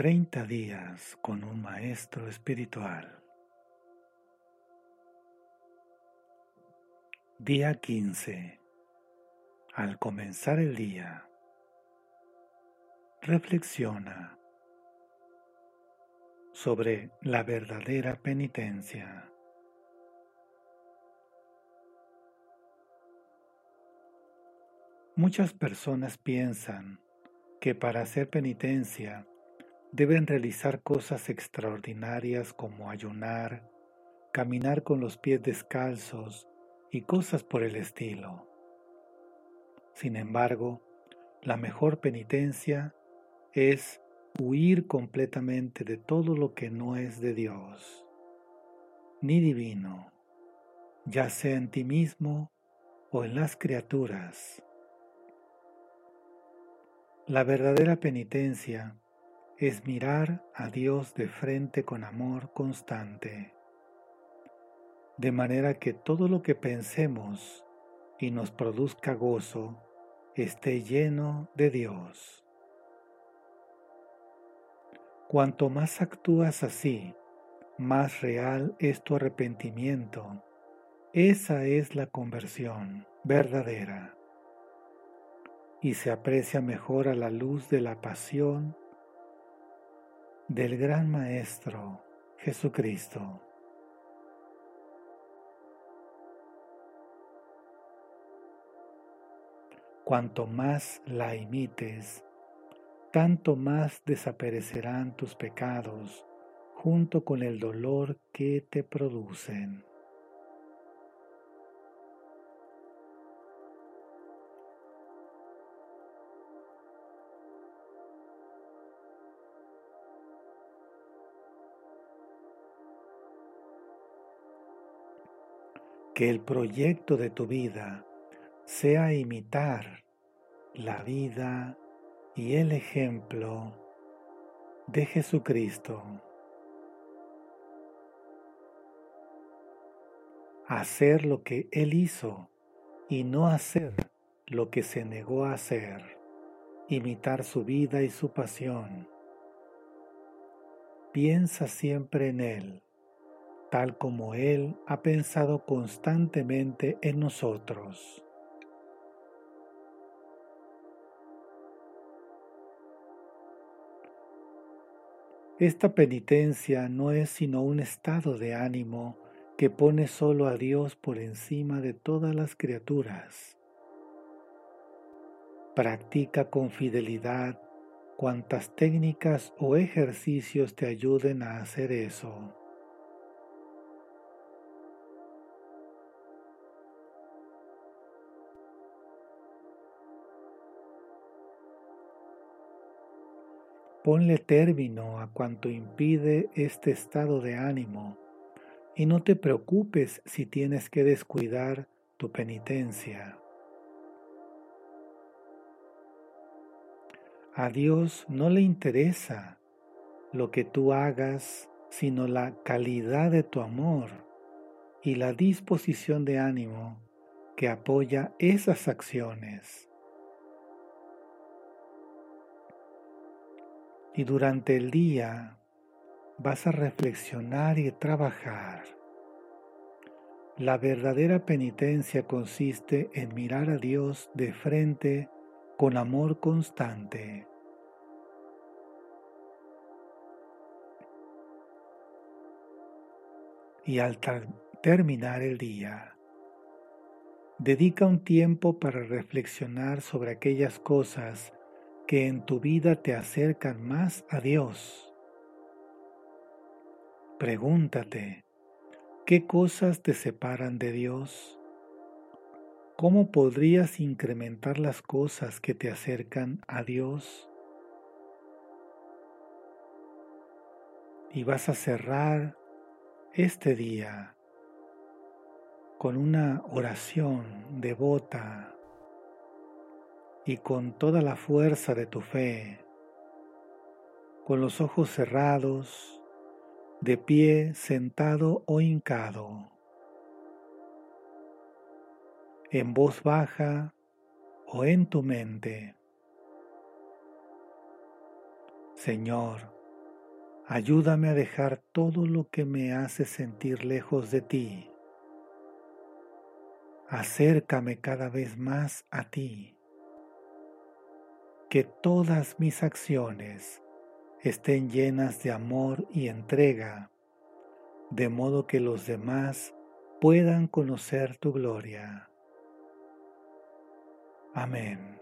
30 días con un maestro espiritual. Día 15. Al comenzar el día, reflexiona sobre la verdadera penitencia. Muchas personas piensan que para hacer penitencia deben realizar cosas extraordinarias como ayunar, caminar con los pies descalzos y cosas por el estilo. Sin embargo, la mejor penitencia es huir completamente de todo lo que no es de Dios, ni divino, ya sea en ti mismo o en las criaturas. La verdadera penitencia es mirar a Dios de frente con amor constante, de manera que todo lo que pensemos y nos produzca gozo esté lleno de Dios. Cuanto más actúas así, más real es tu arrepentimiento. Esa es la conversión verdadera y se aprecia mejor a la luz de la pasión del gran Maestro Jesucristo. Cuanto más la imites, tanto más desaparecerán tus pecados junto con el dolor que te producen. Que el proyecto de tu vida sea imitar la vida y el ejemplo de Jesucristo. Hacer lo que Él hizo y no hacer lo que se negó a hacer. Imitar su vida y su pasión. Piensa siempre en Él tal como Él ha pensado constantemente en nosotros. Esta penitencia no es sino un estado de ánimo que pone solo a Dios por encima de todas las criaturas. Practica con fidelidad cuantas técnicas o ejercicios te ayuden a hacer eso. Ponle término a cuanto impide este estado de ánimo y no te preocupes si tienes que descuidar tu penitencia. A Dios no le interesa lo que tú hagas, sino la calidad de tu amor y la disposición de ánimo que apoya esas acciones. Y durante el día vas a reflexionar y trabajar. La verdadera penitencia consiste en mirar a Dios de frente con amor constante. Y al terminar el día, dedica un tiempo para reflexionar sobre aquellas cosas que en tu vida te acercan más a Dios. Pregúntate, ¿qué cosas te separan de Dios? ¿Cómo podrías incrementar las cosas que te acercan a Dios? Y vas a cerrar este día con una oración devota y con toda la fuerza de tu fe, con los ojos cerrados, de pie, sentado o hincado, en voz baja o en tu mente. Señor, Ayúdame a dejar todo lo que me hace sentir lejos de ti. Acércame cada vez más a ti. Que todas mis acciones estén llenas de amor y entrega, de modo que los demás puedan conocer tu gloria. Amén.